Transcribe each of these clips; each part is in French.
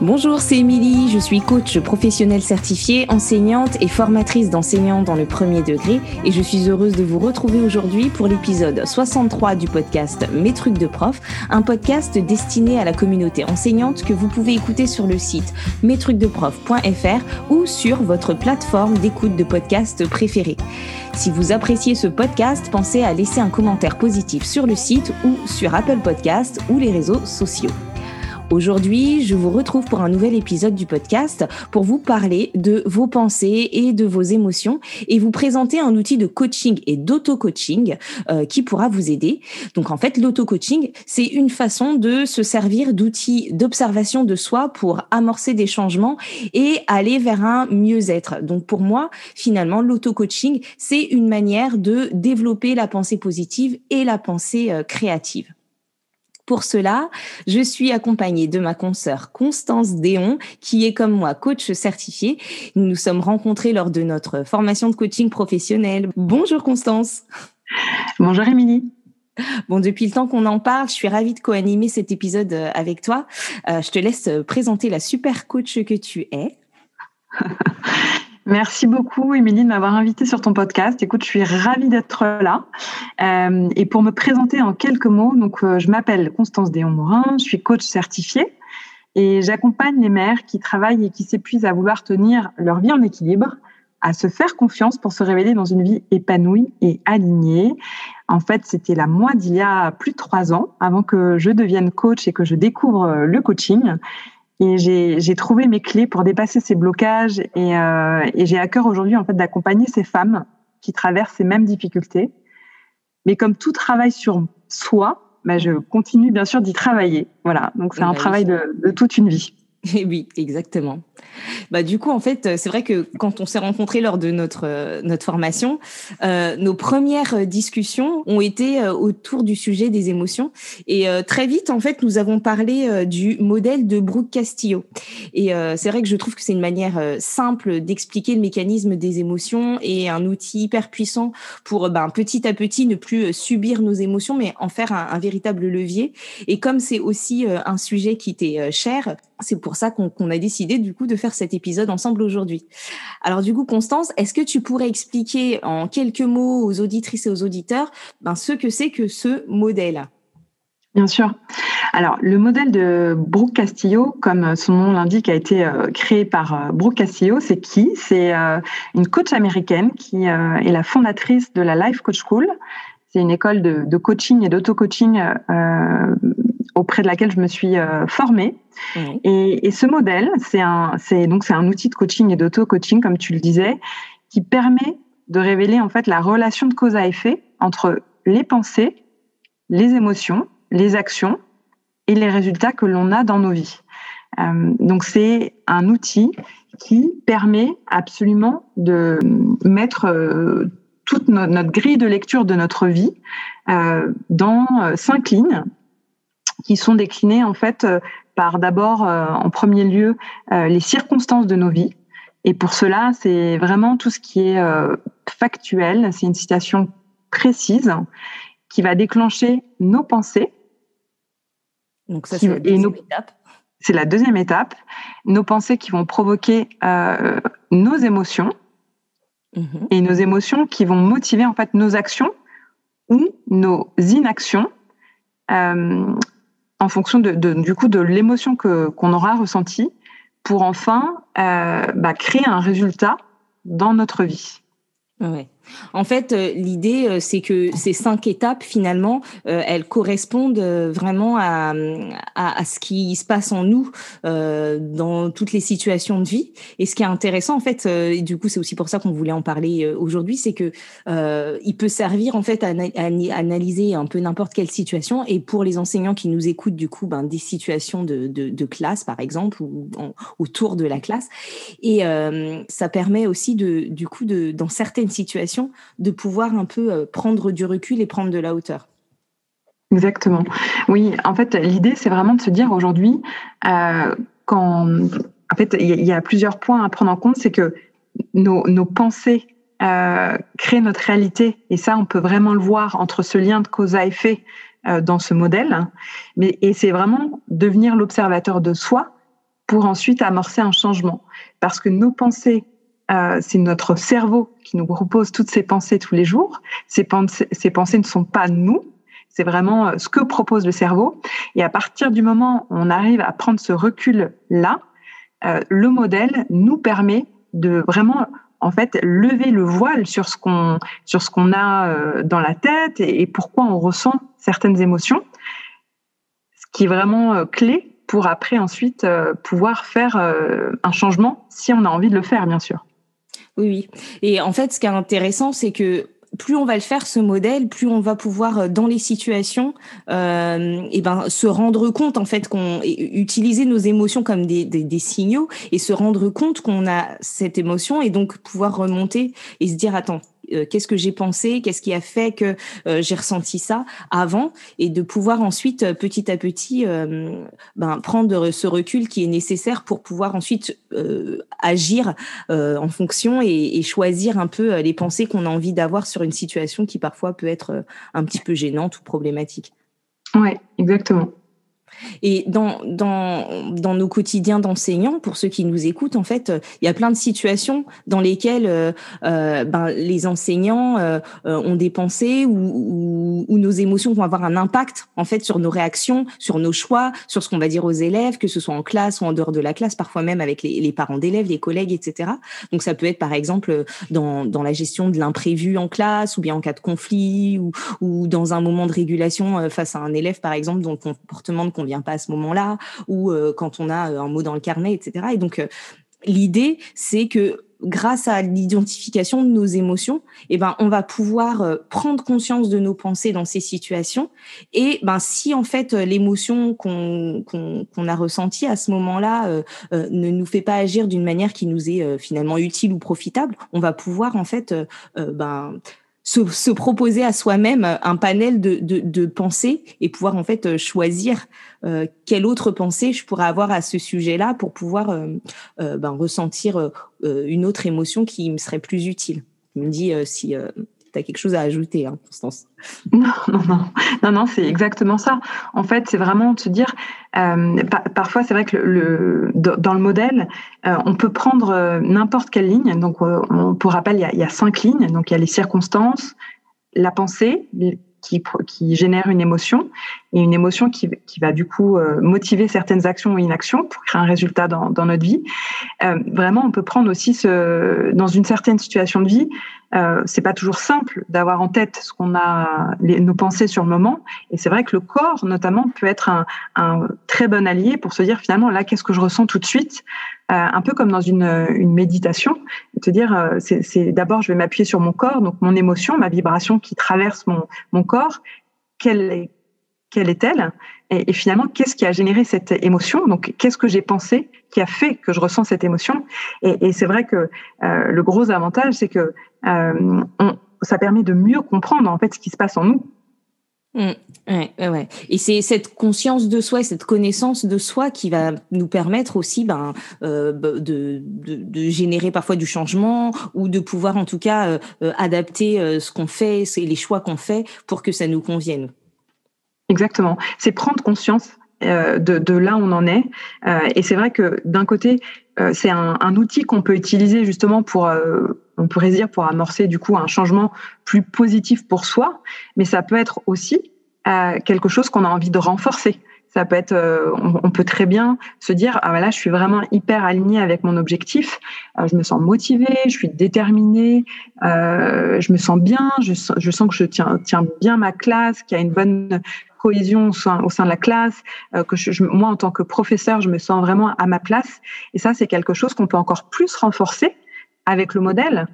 Bonjour, c'est Émilie, je suis coach professionnelle certifiée, enseignante et formatrice d'enseignants dans le premier degré et je suis heureuse de vous retrouver aujourd'hui pour l'épisode 63 du podcast Mes trucs de prof, un podcast destiné à la communauté enseignante que vous pouvez écouter sur le site mestrucsdeprof.fr ou sur votre plateforme d'écoute de podcast préférée. Si vous appréciez ce podcast, pensez à laisser un commentaire positif sur le site ou sur Apple Podcast ou les réseaux sociaux. Aujourd'hui, je vous retrouve pour un nouvel épisode du podcast pour vous parler de vos pensées et de vos émotions et vous présenter un outil de coaching et d'auto-coaching euh, qui pourra vous aider. Donc en fait, l'auto-coaching, c'est une façon de se servir d'outils d'observation de soi pour amorcer des changements et aller vers un mieux-être. Donc pour moi, finalement, l'auto-coaching, c'est une manière de développer la pensée positive et la pensée euh, créative. Pour cela, je suis accompagnée de ma consoeur Constance Déon, qui est comme moi coach certifiée. Nous nous sommes rencontrés lors de notre formation de coaching professionnel. Bonjour Constance. Bonjour Émilie. Bon, depuis le temps qu'on en parle, je suis ravie de co-animer cet épisode euh, avec toi. Euh, je te laisse présenter la super coach que tu es. Merci beaucoup, Émilie, de m'avoir invitée sur ton podcast. Écoute, je suis ravie d'être là. Euh, et pour me présenter en quelques mots, donc, euh, je m'appelle Constance Déon-Morin, je suis coach certifiée et j'accompagne les mères qui travaillent et qui s'épuisent à vouloir tenir leur vie en équilibre, à se faire confiance pour se révéler dans une vie épanouie et alignée. En fait, c'était la moi d'il y a plus de trois ans, avant que je devienne coach et que je découvre le coaching. Et j'ai trouvé mes clés pour dépasser ces blocages et, euh, et j'ai à cœur aujourd'hui en fait d'accompagner ces femmes qui traversent ces mêmes difficultés. Mais comme tout travail sur soi, bah, je continue bien sûr d'y travailler. Voilà, donc c'est un bah travail de, de toute une vie. Et oui, exactement. Bah du coup, en fait, c'est vrai que quand on s'est rencontrés lors de notre euh, notre formation, euh, nos premières discussions ont été euh, autour du sujet des émotions. Et très vite, en fait, nous avons parlé du modèle de Brooke Castillo. Et c'est vrai que je trouve que c'est une manière simple d'expliquer le mécanisme des émotions et un outil hyper puissant pour ben, petit à petit ne plus subir nos émotions, mais en faire un, un véritable levier. Et comme c'est aussi un sujet qui t'est cher, c'est pour ça qu'on a décidé du coup de faire cet épisode ensemble aujourd'hui. Alors du coup, Constance, est-ce que tu pourrais expliquer en quelques mots aux auditrices et aux auditeurs ben, ce que c'est que ce modèle? Bien sûr. Alors, le modèle de Brooke Castillo, comme son nom l'indique, a été euh, créé par euh, Brooke Castillo. C'est qui? C'est euh, une coach américaine qui est la fondatrice de la Life Coach School. C'est une école de, de coaching et d'auto-coaching auprès de laquelle je me suis euh, formée. Et, et, ce modèle, c'est un, c'est donc c'est un outil de coaching et d'auto-coaching, comme tu le disais, qui permet de révéler en fait la relation de cause à effet entre les pensées, les émotions, les actions et les résultats que l'on a dans nos vies. Euh, donc c'est un outil qui permet absolument de mettre euh, toute notre, grille de lecture de notre vie euh, dans cinq lignes qui sont déclinés en fait euh, par d'abord euh, en premier lieu euh, les circonstances de nos vies. Et pour cela, c'est vraiment tout ce qui est factuel. C'est une citation précise qui va déclencher nos pensées. Donc ça, c'est la deuxième étape. C'est la deuxième étape. Nos pensées qui vont provoquer nos émotions mhm. et nos émotions qui vont motiver en fait nos actions ou nos inactions en fonction de, du coup de l'émotion que qu'on aura ressentie pour enfin euh, bah, créer un résultat dans notre vie. En fait, euh, l'idée, euh, c'est que ces cinq étapes, finalement, euh, elles correspondent vraiment à, à, ce qui se passe en nous dans toutes les situations de vie. Et ce qui est intéressant, en fait, et du coup, c'est aussi pour ça qu'on voulait en parler aujourd'hui, c'est que il peut servir en fait à, analyser un peu n'importe quelle situation. Et pour les enseignants qui nous écoutent, du coup, ben, des situations de, de, classe, par exemple, ou autour de la classe. Et ça permet aussi de, du coup, de, dans certaines situations de pouvoir un peu euh, prendre du recul et prendre de la hauteur. Exactement. Oui, en fait, l'idée, c'est vraiment de se dire aujourd'hui, euh, quand, en fait, il y, a plusieurs points à prendre en compte, c'est que nos, pensées euh, créent notre réalité, et ça, on peut vraiment le voir entre ce lien de cause à effet dans ce modèle. Mais et c'est vraiment devenir l'observateur de soi pour ensuite amorcer un changement. Parce que nos pensées, euh, c'est notre cerveau qui nous propose toutes ces pensées tous les jours. Ces pensées, ces pensées ne sont pas nous, c'est vraiment euh, ce que propose le cerveau. Et à partir du moment où on arrive à prendre ce recul-là, euh, le modèle nous permet de vraiment en fait lever le voile sur ce qu'on sur ce qu'on a dans la tête et, pourquoi on ressent certaines émotions, ce qui est vraiment clé pour après ensuite pouvoir faire un changement si on a envie de le faire bien sûr. Oui, oui. Et en fait, ce qui est intéressant, c'est que plus on va le faire ce modèle, plus on va pouvoir euh, dans les situations, euh, et ben se rendre compte en fait qu'on utiliser nos émotions comme des signaux et se rendre compte qu'on a cette émotion et donc pouvoir remonter et se dire attends euh, qu'est-ce que j'ai pensé, qu'est-ce qui a fait que euh, j'ai ressenti ça avant, et de pouvoir ensuite euh, petit à petit ben, prendre ce recul qui est nécessaire pour pouvoir ensuite agir en fonction et, et, choisir un peu les pensées qu'on a envie d'avoir sur une situation qui parfois peut être un petit peu gênante ou problématique. Oui, exactement. Et dans, dans, dans nos quotidiens d'enseignants, pour ceux qui nous écoutent, en fait, il y a plein de situations dans lesquelles euh, euh ben, les enseignants euh, euh, ont des pensées ou, ou, nos émotions vont avoir un impact en fait sur nos réactions, sur nos choix, sur ce qu'on va dire aux élèves, que ce soit en classe ou en dehors de la classe, parfois même avec les, les parents d'élèves, les collègues, etc. Donc ça peut être par exemple dans, dans la gestion de l'imprévu en classe ou bien en cas de conflit ou, ou dans un moment de régulation face à un élève par exemple dont le comportement ne convient pas à ce moment-là, ou euh, quand on a euh, un mot dans le carnet, etc. Et donc, euh, l'idée, c'est que grâce à l'identification de nos émotions, eh ben, on va pouvoir prendre conscience de nos pensées dans ces situations. Et ben, si en fait l'émotion qu'on a ressentie à ce moment-là ne nous fait pas agir d'une manière qui nous est finalement utile ou profitable, on va pouvoir en fait ben se, se, proposer à soi-même un panel de, de, de, pensées et pouvoir en fait choisir euh, quelle autre pensée je pourrais avoir à ce sujet-là pour pouvoir euh, euh, ben, ressentir une autre émotion qui me serait plus utile. Je me dis si tu as quelque chose à ajouter, hein, Constance. Non, non, non, non, non c'est exactement ça. En fait, c'est vraiment se dire, parfois c'est vrai que dans le modèle, on peut prendre n'importe quelle ligne. Donc, on, pour rappel, il il y a cinq lignes. Donc, il y a les circonstances, la pensée, qui, qui génère une émotion et une émotion qui, qui va du coup euh, motiver certaines actions ou inactions pour créer un résultat dans, dans notre vie. Euh, vraiment, on peut prendre aussi dans une certaine situation de vie, euh, c'est pas toujours simple d'avoir en tête ce qu'on a, nos pensées sur le moment. Et c'est vrai que le corps, notamment, peut être un, un, très bon allié pour se dire finalement là, qu'est-ce que je ressens tout de suite, un peu comme dans une, une méditation, te dire euh, c'est d'abord je vais m'appuyer sur mon corps, donc mon émotion, ma vibration qui traverse mon, mon corps, quelle quelle est-elle? Et, et, finalement, qu'est-ce qui a généré cette émotion? Donc, qu'est-ce que j'ai pensé qui a fait que je ressens cette émotion? Et, et c'est vrai que euh, le gros avantage, c'est que euh, on, ça permet de mieux comprendre en fait ce qui se passe en nous. Mmh, ouais, ouais. Et c'est cette conscience de soi, cette connaissance de soi qui va nous permettre aussi ben, euh, de, de, générer parfois du changement ou de pouvoir en tout cas euh, euh adapter ce qu'on fait, les choix qu'on fait pour que ça nous convienne. Exactement. C'est prendre conscience de, de, là où on en est. Et c'est vrai que d'un côté, c'est un, outil qu'on peut utiliser justement pour, on pourrait dire, pour amorcer du coup un changement plus positif pour soi, mais ça peut être aussi quelque chose qu'on a envie de renforcer. Ça peut être, on, peut très bien se dire, ah là, je suis vraiment hyper alignée avec mon objectif. je me sens motivée, je suis déterminée, je me sens bien, je, je sens que je tiens, tiens bien ma classe, qu'il y a une bonne cohésion au sein, au sein de la classe, euh, que je, moi, en tant que professeur, je me sens vraiment à ma place. Et ça, c'est quelque chose qu'on peut encore plus renforcer avec le modèle.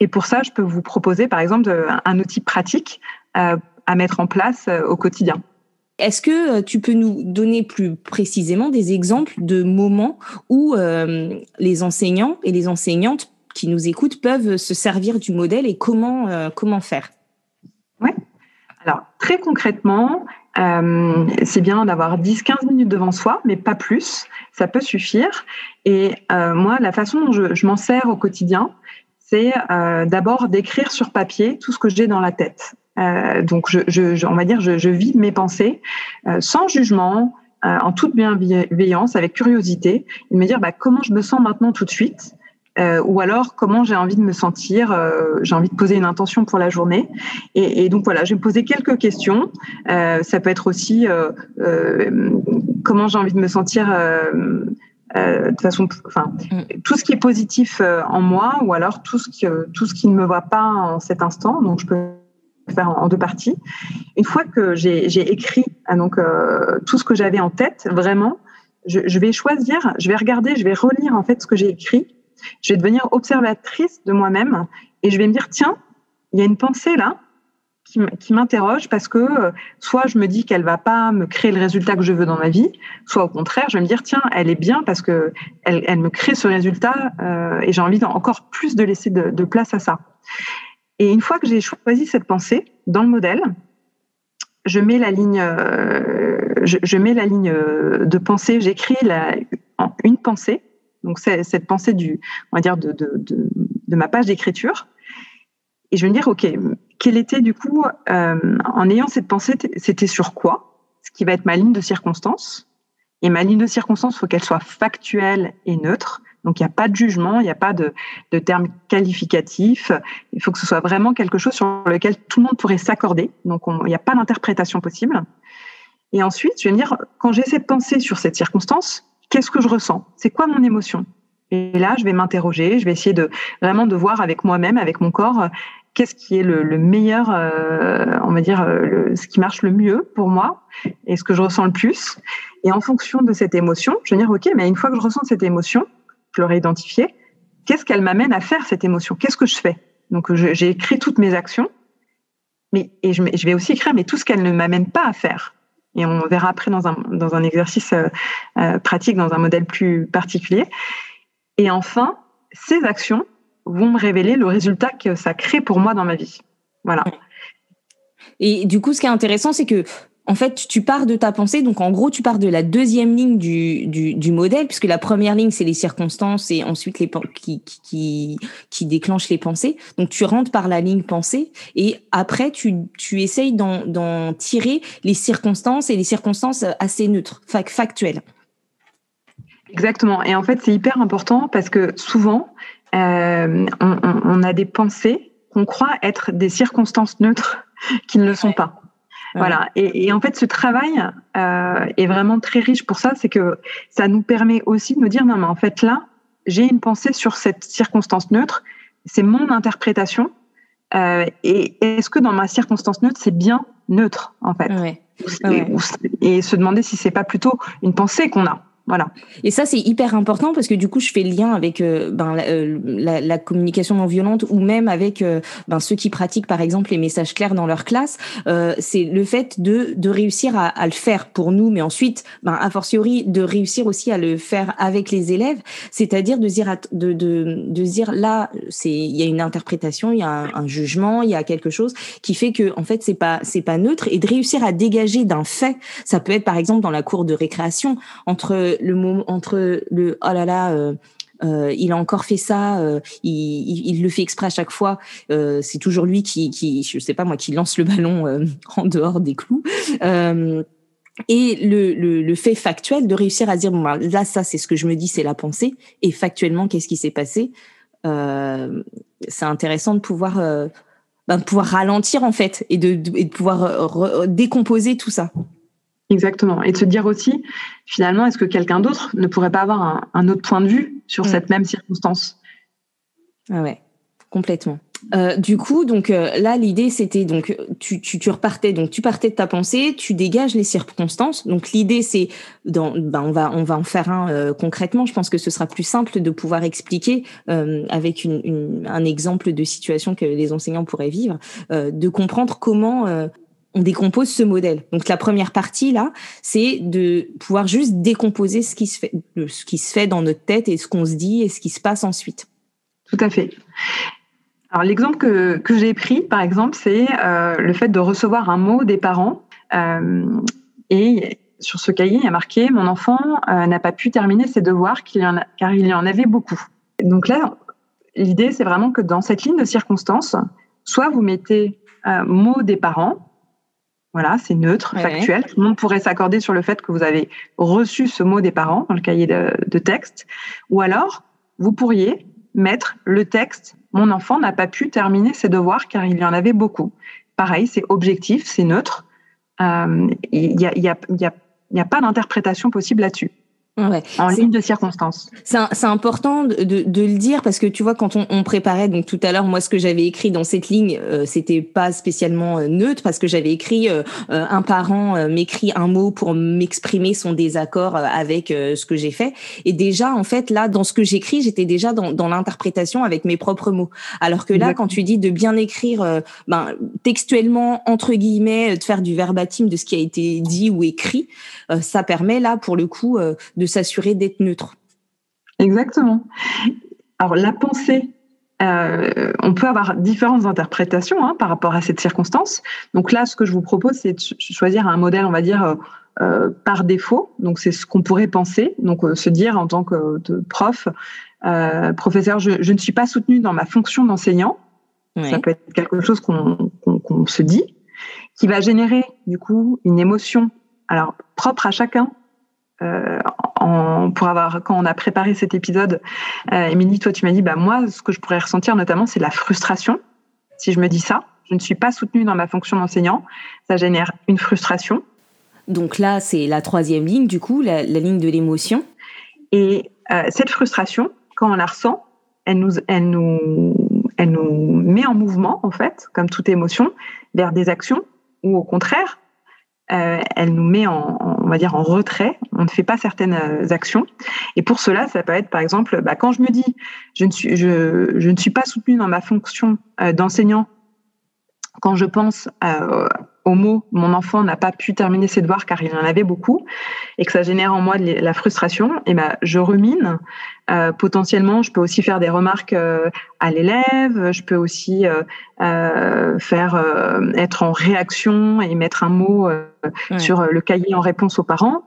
Et pour ça, je peux vous proposer, par exemple, un outil pratique euh, à mettre en place euh, au quotidien. Est-ce que tu peux nous donner plus précisément des exemples de moments où euh, les enseignants et les enseignantes qui nous écoutent peuvent se servir du modèle et comment, euh, comment faire? Oui. Alors, très concrètement, euh, c'est bien d'avoir 10-15 minutes devant soi, mais pas plus. Ça peut suffire. Et euh, moi, la façon dont je, je m'en sers au quotidien, c'est euh, d'abord d'écrire sur papier tout ce que j'ai dans la tête. Euh, donc, je, je, on va dire, je, je vide mes pensées euh, sans jugement, en toute bienveillance, avec curiosité, et me dire bah, comment je me sens maintenant tout de suite, euh, ou alors comment j'ai envie de me sentir, euh, j'ai envie de poser une intention pour la journée. Et, et donc voilà, je vais me poser quelques questions. Euh, ça peut être aussi euh, euh, comment j'ai envie de me sentir de façon, enfin, mm. tout ce qui est positif en moi, ou alors tout ce qui, tout ce qui ne me va pas en cet instant. Donc je peux faire en deux parties. Une fois que j'ai écrit donc tout ce que j'avais en tête, vraiment, je, je vais choisir, je vais regarder, je vais relire en fait ce que j'ai écrit je vais devenir observatrice de moi-même et je vais me dire, tiens, il y a une pensée là qui m'interroge parce que euh, soit je me dis qu'elle va pas me créer le résultat que je veux dans ma vie, soit au contraire, je vais me dire tiens, elle est bien parce que elle, elle me crée ce résultat euh, et j'ai envie encore plus de laisser de, place à ça. Et une fois que j'ai choisi cette pensée dans le modèle, je mets la ligne, euh, je, mets la ligne de pensée, j'écris une pensée donc cette pensée du, on va dire de, de, ma page d'écriture. Et je vais me dire, ok, quelle était du coup, euh, en ayant cette pensée, c'était sur quoi? Ce qui va être ma ligne de circonstance. Et ma ligne de circonstance, faut qu'elle soit factuelle et neutre. Donc il n'y a pas de jugement, il n'y a pas de, de termes qualificatifs. Il faut que ce soit vraiment quelque chose sur lequel tout le monde pourrait s'accorder. Donc il n'y a pas d'interprétation possible. Et ensuite, je vais me dire, quand j'ai cette pensée sur cette circonstance, qu'est-ce que je ressens? C'est quoi mon émotion? Et là, je vais m'interroger, je vais essayer de vraiment de voir avec moi-même, avec mon corps, euh, qu'est-ce qui est le, meilleur, euh, on va dire, euh, ce qui marche le mieux pour moi et ce que je ressens le plus. Et en fonction de cette émotion, je vais dire, OK, mais une fois que je ressens cette émotion, je l'aurai identifiée, qu'est-ce qu'elle m'amène à faire cette émotion? Qu'est-ce que je fais? Donc, j'ai écrit toutes mes actions, mais et je, je vais aussi écrire, mais tout ce qu'elle ne m'amène pas à faire et on verra après dans un, exercice euh, euh, pratique, dans un modèle plus particulier. Et enfin, ces actions vont me révéler le résultat que ça crée pour moi dans ma vie. Voilà. Et du coup, ce qui est intéressant, c'est que en fait, tu pars de ta pensée. Donc, en gros, tu pars de la deuxième ligne du, du, du modèle, puisque la première ligne, c'est les circonstances et ensuite les qui, qui, qui déclenchent les pensées. Donc, tu rentres par la ligne pensée et après, tu, tu essayes d'en tirer les circonstances et les circonstances assez neutres, factuelles. Exactement. Et en fait, c'est hyper important parce que souvent, euh, on, on, a des pensées qu'on croit être des circonstances neutres qui ne le sont pas. Voilà. Et, en fait, ce travail euh, est vraiment très riche pour ça, c'est que ça nous permet aussi de nous dire non, mais en fait là, j'ai une pensée sur cette circonstance neutre, c'est mon interprétation. Euh, et est-ce que dans ma circonstance neutre, c'est bien neutre en fait? Et, se demander si c'est pas plutôt une pensée qu'on a. Voilà. Et ça, c'est hyper important parce que du coup, je fais le lien avec euh, ben, euh, la, la, communication non violente ou même avec euh, ben, ceux qui pratiquent, par exemple, les messages clairs dans leur classe. c'est le fait de, de réussir à, à, le faire pour nous, mais ensuite, ben, a fortiori, de réussir aussi à le faire avec les élèves. C'est-à-dire de dire, de, de, de dire là, il y a une interprétation, il y a un, un, jugement, il y a quelque chose qui fait que en fait, c'est pas c'est pas neutre et de réussir à dégager d'un fait. Ça peut être par exemple dans la cour de récréation entre le moment entre le oh là là. Euh, euh, il a encore fait ça, euh, il, le fait exprès à chaque fois. C'est toujours lui qui, je sais pas moi, qui lance le ballon en dehors des clous. Et le, fait factuel de réussir à dire bah, là ça c'est ce que je me dis c'est la pensée et factuellement qu'est-ce qui s'est passé? c'est intéressant de pouvoir bah, pouvoir ralentir en fait et de, de, et de pouvoir décomposer tout ça. Exactement. Et de se dire aussi, finalement, est-ce que quelqu'un d'autre ne pourrait pas avoir un, autre point de vue sur mm. cette même circonstance? Ah ouais, complètement. Euh, du coup, donc euh, là, l'idée c'était donc tu, tu, tu, repartais donc tu partais de ta pensée, tu dégages les circonstances. Donc l'idée c'est dans ben on va on va en faire un euh, concrètement. Je pense que ce sera plus simple de pouvoir expliquer avec une, une, un exemple de situation que les enseignants pourraient vivre, de comprendre comment on décompose ce modèle. Donc la première partie là, c'est de pouvoir juste décomposer ce qui se fait, ce qui se fait dans notre tête et ce qu'on se dit et ce qui se passe ensuite. Tout à fait. Alors l'exemple que, que j'ai pris, par exemple, c'est euh, le fait de recevoir un mot des parents euh, et sur ce cahier, il y a marqué mon enfant euh, n'a pas pu terminer ses devoirs car il y en avait beaucoup. Donc là, l'idée c'est vraiment que dans cette ligne de circonstances, soit vous mettez mot des parents Voilà, c'est neutre, factuel. Tout le monde pourrait s'accorder sur le fait que vous avez reçu ce mot des parents dans le cahier de, texte. Ou alors, vous pourriez mettre le texte Mon enfant n'a pas pu terminer ses devoirs car il y en avait beaucoup. Pareil, c'est objectif, c'est neutre. Euh, il n'y a, y a, y a, y a pas d'interprétation possible là-dessus. Ouais. En ligne de circonstances. C'est important de, de, de, le dire parce que tu vois quand on, on préparait donc tout à l'heure moi ce que j'avais écrit dans cette ligne euh, c'était pas spécialement euh, neutre parce que j'avais écrit euh, euh, un parent m'écrit un mot pour m'exprimer son désaccord avec ce que j'ai fait et déjà en fait là dans ce que j'écris j'étais déjà dans, dans l'interprétation avec mes propres mots alors que là quand tu dis de bien écrire ben textuellement entre guillemets de faire du verbatim de ce qui a été dit ou écrit ça permet là pour le coup de s'assurer d'être neutre. Exactement. Alors la pensée, euh, on peut avoir différentes interprétations hein, par rapport à cette circonstance. Donc là, ce que je vous propose, c'est de choisir un modèle, on va dire, euh, euh, par défaut. Donc c'est ce qu'on pourrait penser. Donc se dire en tant que prof, professeur, je, ne suis pas soutenu dans ma fonction d'enseignant. Ça peut être quelque chose qu'on se dit, qui va générer du coup une émotion, alors propre à chacun, euh, en, pour avoir quand on a préparé cet épisode, euh, Émilie, toi tu m'as dit bah moi ce que je pourrais ressentir notamment c'est la frustration. Si je me dis ça, je ne suis pas soutenue dans ma fonction d'enseignant, ça génère une frustration. Donc là c'est la troisième ligne du coup, la, ligne de l'émotion. Et euh, cette frustration, quand on la ressent, elle nous, elle nous, elle nous met en mouvement en fait, comme toute émotion, vers des actions ou au contraire euh, elle nous met en, on va dire en retrait. On ne fait pas certaines euh, actions. Et pour cela, ça peut être par exemple, bah, quand je me dis, je ne suis, je, je ne suis pas soutenue dans ma fonction euh, d'enseignant, quand je pense au mot mon enfant n'a pas pu terminer ses devoirs car il en avait beaucoup et que ça génère en moi de la frustration et ben je remine. Euh, potentiellement je peux aussi faire des remarques euh, à l'élève je peux aussi euh, faire être en réaction et mettre un mot sur le cahier en réponse aux parents.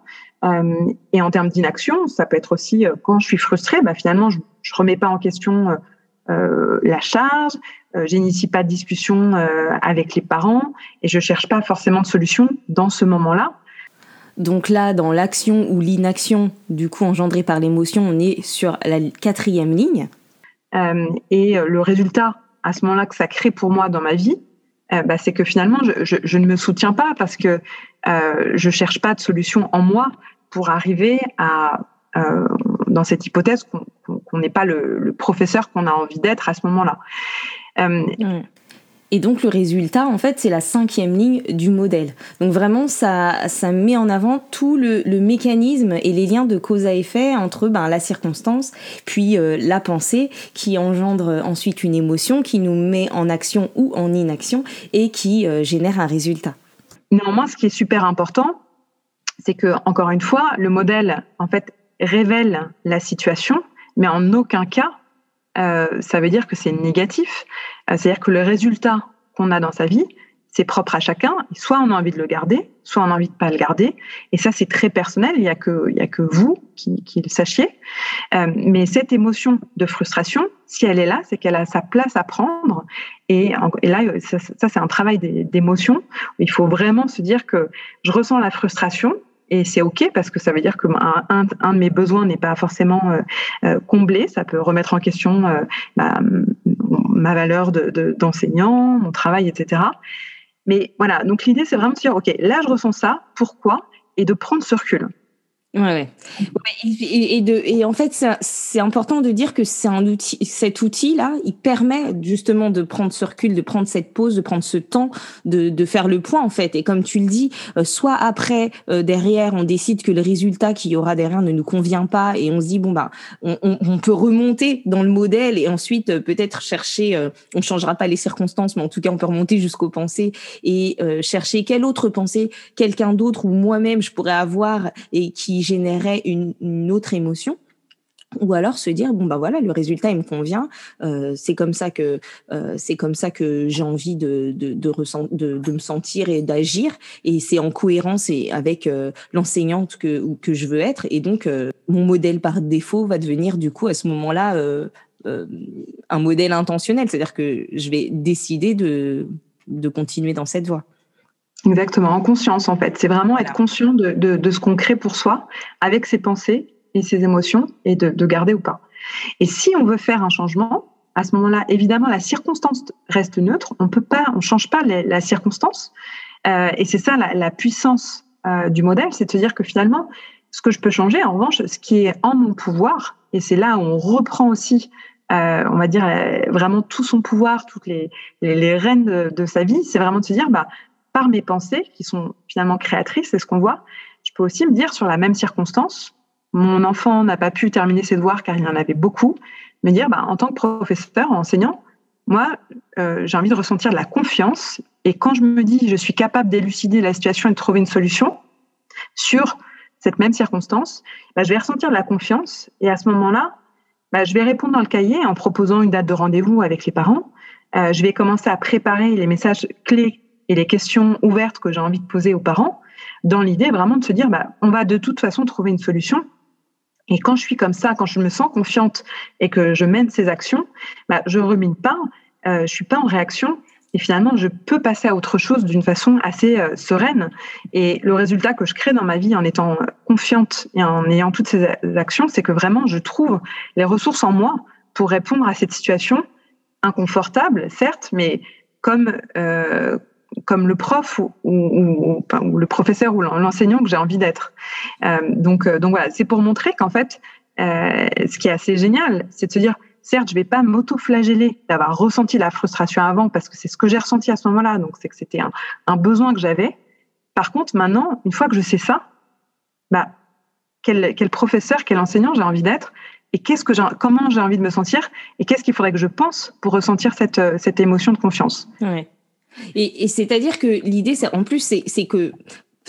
Et en termes d'inaction ça peut être aussi quand je suis frustrée ben finalement je, je remets pas en question la charge euh, j'initie pas de discussion euh, avec les parents et je cherche pas forcément de solution dans ce moment-là. Donc là, dans l'action ou l'inaction, du coup engendrée par l'émotion, on est sur la quatrième ligne. Euh, et le résultat, à ce moment-là, que ça crée pour moi dans ma vie, bah, c'est que finalement, je, je, je, ne me soutiens pas parce que euh, je cherche pas de solution en moi pour arriver à, euh, dans cette hypothèse, qu'on n'est pas le, le professeur qu'on a envie d'être à ce moment-là. Euh, et donc le résultat, en fait, c'est la cinquième ligne du modèle. Donc vraiment, ça, ça met en avant tout le, mécanisme et les liens de cause à effet entre ben, la circonstance, puis euh, la pensée, qui engendre ensuite une émotion, qui nous met en action ou en inaction, et qui euh, génère un résultat. Néanmoins, ce qui est super important, c'est que encore une fois, le modèle, en fait, révèle la situation, mais en aucun cas euh, ça veut dire que c'est négatif. Euh, c'est-à-dire que le résultat qu'on a dans sa vie, c'est propre à chacun. Soit on a envie de le garder, soit on a envie de pas le garder. Et ça, c'est très personnel. Il y a que, vous qui, le sachiez. Euh, mais cette émotion de frustration, si elle est là, c'est qu'elle a sa place à prendre. Et, et là, ça, ça c'est un travail d'émotion. Il faut vraiment se dire que je ressens la frustration et c'est ok parce que ça veut dire que un, un, de mes besoins n'est pas forcément euh, euh, comblé. Ça peut remettre en question euh, ma, valeur d'enseignant, de, mon travail, etc. Mais voilà, donc l'idée c'est vraiment de dire ok, là je ressens ça, pourquoi? Et de prendre ce recul. Ouais, ouais. Et, de, et en fait, c'est important de dire que c'est un outil, cet outil-là, il permet justement de prendre ce recul, de prendre cette pause, de prendre ce temps, de, de faire le point en fait. Et comme tu le dis, euh, soit après, euh, derrière, on décide que le résultat qu'il y aura derrière ne nous convient pas et on se dit bon bah, on, on, peut remonter dans le modèle et ensuite euh, peut-être chercher, on changera pas les circonstances, mais en tout cas on peut remonter jusqu'aux pensées et chercher quelle autre pensée quelqu'un d'autre ou moi-même je pourrais avoir et qui générait une, autre émotion. Ou alors se dire bon bah voilà le résultat il me convient euh, c'est comme ça que euh, c'est comme ça que j'ai envie de de, de, me sentir et d'agir. Et c'est en cohérence avec euh, l'enseignante que je veux être. Et donc mon modèle par défaut va devenir du coup à ce moment-là un modèle intentionnel. C'est-à-dire que je vais décider de de continuer dans cette voie Exactement, en conscience en fait. C'est vraiment être conscient de, de, ce qu'on crée pour soi, avec ses pensées et ses émotions, et de, de garder ou pas. Et si on veut faire un changement, à ce moment-là, évidemment, la circonstance reste neutre. On peut pas, on change pas la circonstance. Euh, et c'est ça la, la puissance euh, du modèle, c'est de se dire que finalement, ce que je peux changer, en revanche, ce qui est en mon pouvoir, et c'est là où on reprend aussi, euh, on va dire vraiment tout son pouvoir, toutes les, les, les rênes de, de, sa vie, c'est vraiment de se dire, bah, par mes pensées qui sont finalement créatrices, c'est ce qu'on voit. Je peux aussi me dire sur la même circonstance, mon enfant n'a pas pu terminer ses devoirs car il en avait beaucoup, me dire, bah, en tant que professeur, enseignant, moi, euh, j'ai envie de ressentir de la confiance. Et quand je me dis, je suis capable d'élucider la situation et de trouver une solution sur cette même circonstance, bah, je vais ressentir de la confiance. Et à ce moment-là, bah, je vais répondre dans le cahier en proposant une date de rendez-vous avec les parents. Euh, je vais commencer à préparer les messages clés et les questions ouvertes que j'ai envie de poser aux parents, dans l'idée vraiment de se dire, bah, on va de toute façon trouver une solution. Et quand je suis comme ça, quand je me sens confiante et que je mène ces actions, bah, je rumine pas, euh, je suis pas en réaction. Et finalement, je peux passer à autre chose d'une façon assez euh, sereine. Et le résultat que je crée dans ma vie en étant confiante et en ayant toutes ces actions, c'est que vraiment, je trouve les ressources en moi pour répondre à cette situation inconfortable, certes, mais comme euh, comme le prof ou, le professeur ou l'enseignant que j'ai envie d'être. Euh, donc, euh, donc voilà, c'est pour montrer qu'en fait, euh, ce qui est assez génial, c'est de se dire, certes, je vais pas m'auto-flageller d'avoir ressenti la frustration avant parce que c'est ce que j'ai ressenti à ce moment-là, donc c'est que c'était un, besoin que j'avais. Par contre, maintenant, une fois que je sais ça, bah, quel, professeur, quel enseignant j'ai envie d'être et qu'est-ce que comment j'ai envie de me sentir et qu'est-ce qu'il faudrait que je pense pour ressentir cette, cette émotion de confiance. Ouais. Et, c'est-à-dire que l'idée, en plus, c'est que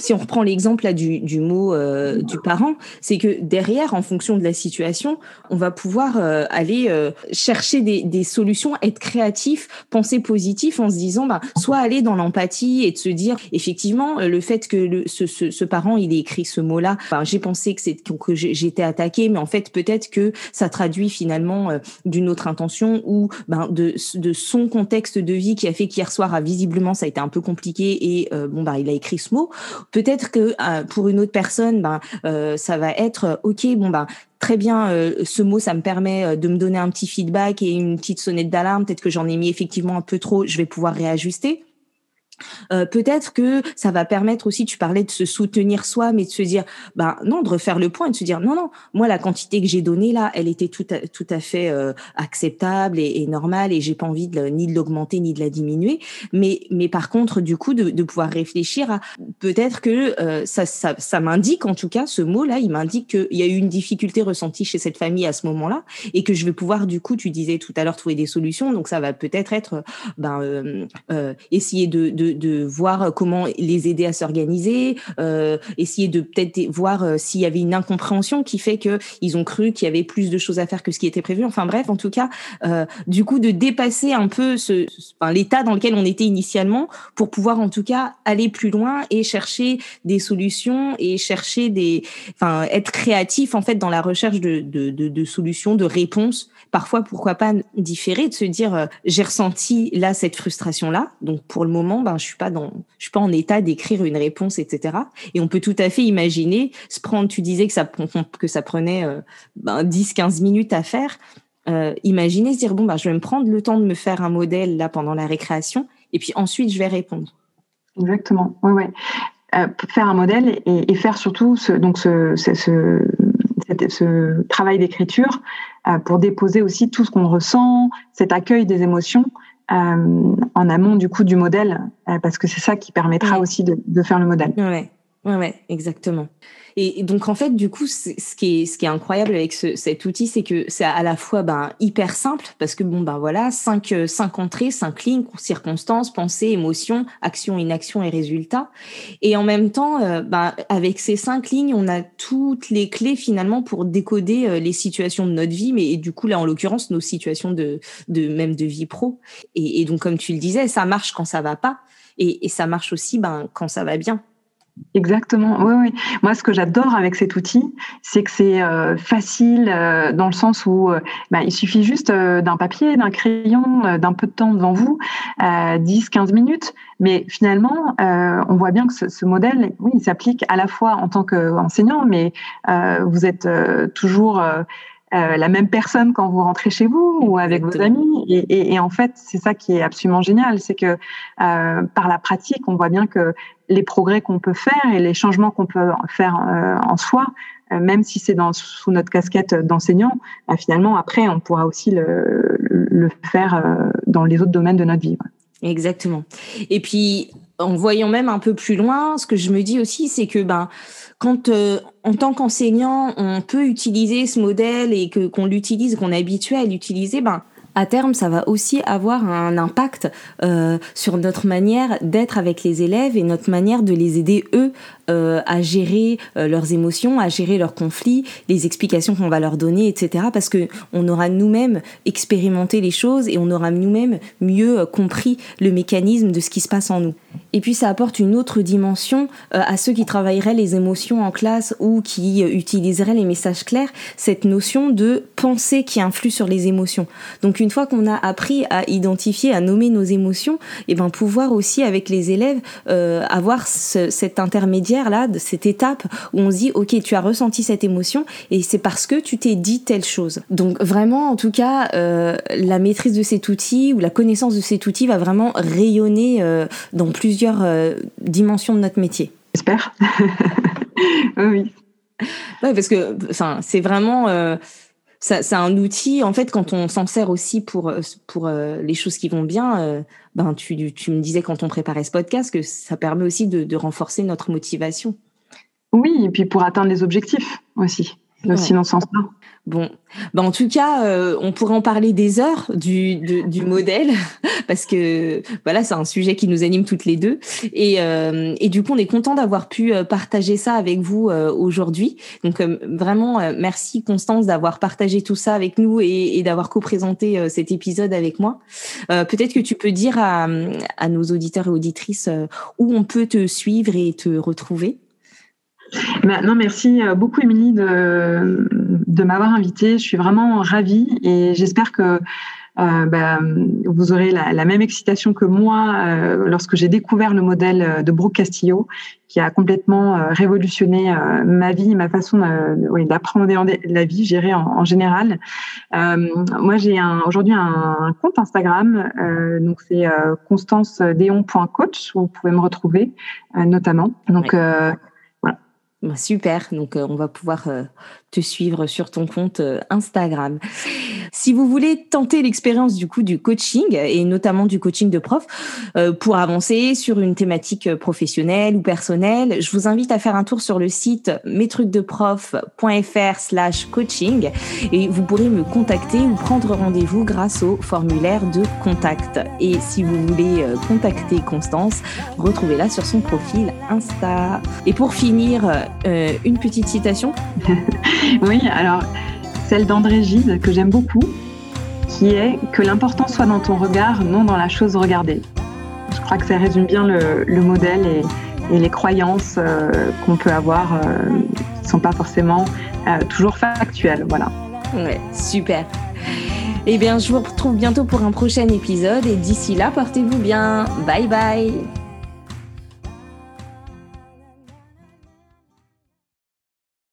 si on reprend l'exemple là du, du mot euh, du parent, c'est que derrière, en fonction de la situation, on va pouvoir euh, aller euh, chercher des, des, solutions, être créatif, penser positif en se disant, bah, soit aller dans l'empathie et de se dire, effectivement, le fait que le, ce, ce, ce parent il ait écrit ce mot-là, bah, j'ai pensé que c'est que j'étais attaquée, mais en fait peut-être que ça traduit finalement d'une autre intention ou ben, de, de son contexte de vie qui a fait qu'hier soir, a, visiblement, ça a été un peu compliqué et bon bah il a écrit ce mot Peut-être que euh, pour une autre personne, ben, euh, ça va être euh, ok, bon ben très bien, ce mot, ça me permet de me donner un petit feedback et une petite sonnette d'alarme. Peut-être que j'en ai mis effectivement un peu trop, je vais pouvoir réajuster. Euh, peut-être que ça va permettre aussi, tu parlais de se soutenir soi, mais de se dire, ben non, de refaire le point et de se dire, non, non, moi la quantité que j'ai donnée là, elle était tout à, tout à fait euh, acceptable et, et, normale et j'ai pas envie de, ni de l'augmenter ni de la diminuer. Mais, mais par contre, du coup, de, pouvoir réfléchir à peut-être que euh, ça, ça, m'indique en tout cas ce mot-là, il m'indique qu'il y a eu une difficulté ressentie chez cette famille à ce moment-là et que je vais pouvoir du coup, tu disais tout à l'heure trouver des solutions. Donc ça va peut-être être, ben essayer de de, voir comment les aider à s'organiser, euh, essayer de peut-être voir euh, s'il y avait une incompréhension qui fait que ils ont cru qu'il y avait plus de choses à faire que ce qui était prévu. Enfin bref, en tout cas, euh, du coup, de dépasser un peu l'état dans lequel on était initialement pour pouvoir en tout cas aller plus loin et chercher des solutions et chercher des, enfin, être créatif en fait dans la recherche de, de, solutions, de réponses. Parfois, pourquoi pas différer, de se dire, j'ai ressenti là cette frustration là, donc pour le moment, ben je suis pas dans, je suis pas en état d'écrire une réponse, etc. Et on peut tout à fait imaginer se prendre. Tu disais que ça que ça prenait euh, ben, 10-15 minutes à faire. Euh, imaginer se dire bon ben je vais me prendre le temps de me faire un modèle là pendant la récréation et puis ensuite je vais répondre. Exactement. Oui, oui. Euh, faire un modèle et, faire surtout ce, donc ce, travail d'écriture euh, pour déposer aussi tout ce qu'on ressent, cet accueil des émotions en amont du coup du modèle, euh, parce que c'est ça qui permettra aussi de, de, faire le modèle. Ouais, ouais, ouais exactement. Et, donc en fait, du coup, ce qui est ce qui est incroyable avec ce, cet outil, c'est que c'est à la fois ben hyper simple parce que bon ben voilà, cinq cinq entrées, cinq lignes, circonstances, pensées, émotions, action, inaction et résultats. Et en même temps, euh, ben, avec ces cinq lignes, on a toutes les clés finalement pour décoder euh, les situations de notre vie, mais du coup là en l'occurrence nos situations de de même de vie pro. Et, et, donc comme tu le disais, ça marche quand ça va pas, et, et ça marche aussi ben quand ça va bien. Exactement. Oui, oui. Moi, ce que j'adore avec cet outil, c'est que c'est euh, facile euh, dans le sens où euh, bah, il suffit juste d'un papier, d'un crayon, d'un peu de temps devant vous, 10, 15 minutes. Mais finalement, on voit bien que ce, ce modèle, oui, il s'applique à la fois en tant qu'enseignant, mais vous êtes toujours euh, la même personne quand vous rentrez chez vous ou avec vos amis. Et, et, et en fait, c'est ça qui est absolument génial, c'est que euh, par la pratique, on voit bien que les progrès qu'on peut faire et les changements qu'on peut faire euh, en soi, même si c'est dans sous notre casquette d'enseignant, bah, finalement après, on pourra aussi le, le faire dans les autres domaines de notre vie. Exactement. Et puis, en voyant même un peu plus loin, ce que je me dis aussi, c'est que ben quand en tant qu'enseignant, on peut utiliser ce modèle et que qu'on l'utilise, qu'on est habitué à l'utiliser, ben à terme, ça va aussi avoir un impact euh, sur notre manière d'être avec les élèves et notre manière de les aider eux euh, à gérer euh, leurs émotions, à gérer leurs conflits, les explications qu'on va leur donner, etc. Parce que on aura nous-mêmes expérimenté les choses et on aura nous-mêmes mieux compris le mécanisme de ce qui se passe en nous. Et puis ça apporte une autre dimension à ceux qui travailleraient les émotions en classe ou qui utiliseraient les messages clairs, cette notion de pensée qui influe sur les émotions. Donc une fois qu'on a appris à identifier, à nommer nos émotions, et eh ben pouvoir aussi avec les élèves euh, avoir cet intermédiaire là, cette étape où on se dit ok tu as ressenti cette émotion et c'est parce que tu t'es dit telle chose. Donc vraiment en tout cas euh, la maîtrise de cet outil ou la connaissance de cet outil va vraiment rayonner euh, dans plusieurs dimensions de notre métier. J'espère. oui. Ouais, parce que c'est vraiment c'est un outil, en fait, quand on s'en sert aussi pour, euh, pour euh, les choses qui vont bien, euh, ben, tu, tu me disais quand on préparait ce podcast que ça permet aussi de, de renforcer notre motivation. Oui, et puis pour atteindre les objectifs aussi, aussi dans ce sens-là. Bon, ben en tout cas, euh, on pourrait en parler des heures du, du, modèle parce que voilà, c'est un sujet qui nous anime toutes les deux et, euh, et du coup, on est content d'avoir pu euh, partager ça avec vous aujourd'hui. Donc vraiment, merci Constance d'avoir partagé tout ça avec nous et, et d'avoir co-présenté cet épisode avec moi. Peut-être que tu peux dire à, à nos auditeurs et auditrices où on peut te suivre et te retrouver. Bah, non, merci euh, beaucoup, Émilie, de, de m'avoir invitée. Je suis vraiment ravie et j'espère que euh, bah, vous aurez la, même excitation que moi euh, lorsque j'ai découvert le modèle de Brooke Castillo, qui a complètement révolutionné ma vie, ma façon d'apprendre la vie, gérer en, en général. moi, j'ai aujourd'hui un, compte Instagram, donc c'est constancedeon.coach où vous pouvez me retrouver notamment. Donc bah, super, donc euh, on va pouvoir euh, te suivre sur ton compte euh, Instagram. Si vous voulez tenter l'expérience du coup du coaching et notamment du coaching de prof pour avancer sur une thématique professionnelle ou personnelle, je vous invite à faire un tour sur le site mestrucsdeprof.fr/slash coaching et vous pourrez me contacter ou prendre rendez-vous grâce au formulaire de contact. Et si vous voulez contacter Constance, retrouvez-la sur son profil Insta. Et pour finir, euh, une petite citation Oui, alors celle d'André Gide que j'aime beaucoup, qui est que l'important soit dans ton regard, non dans la chose regardée. Je crois que ça résume bien le, modèle et, les croyances euh, qu'on peut avoir euh, qui ne sont pas forcément toujours factuelles. Voilà. Ouais, super. Eh bien, je vous retrouve bientôt pour un prochain épisode et d'ici là, portez-vous bien. Bye bye.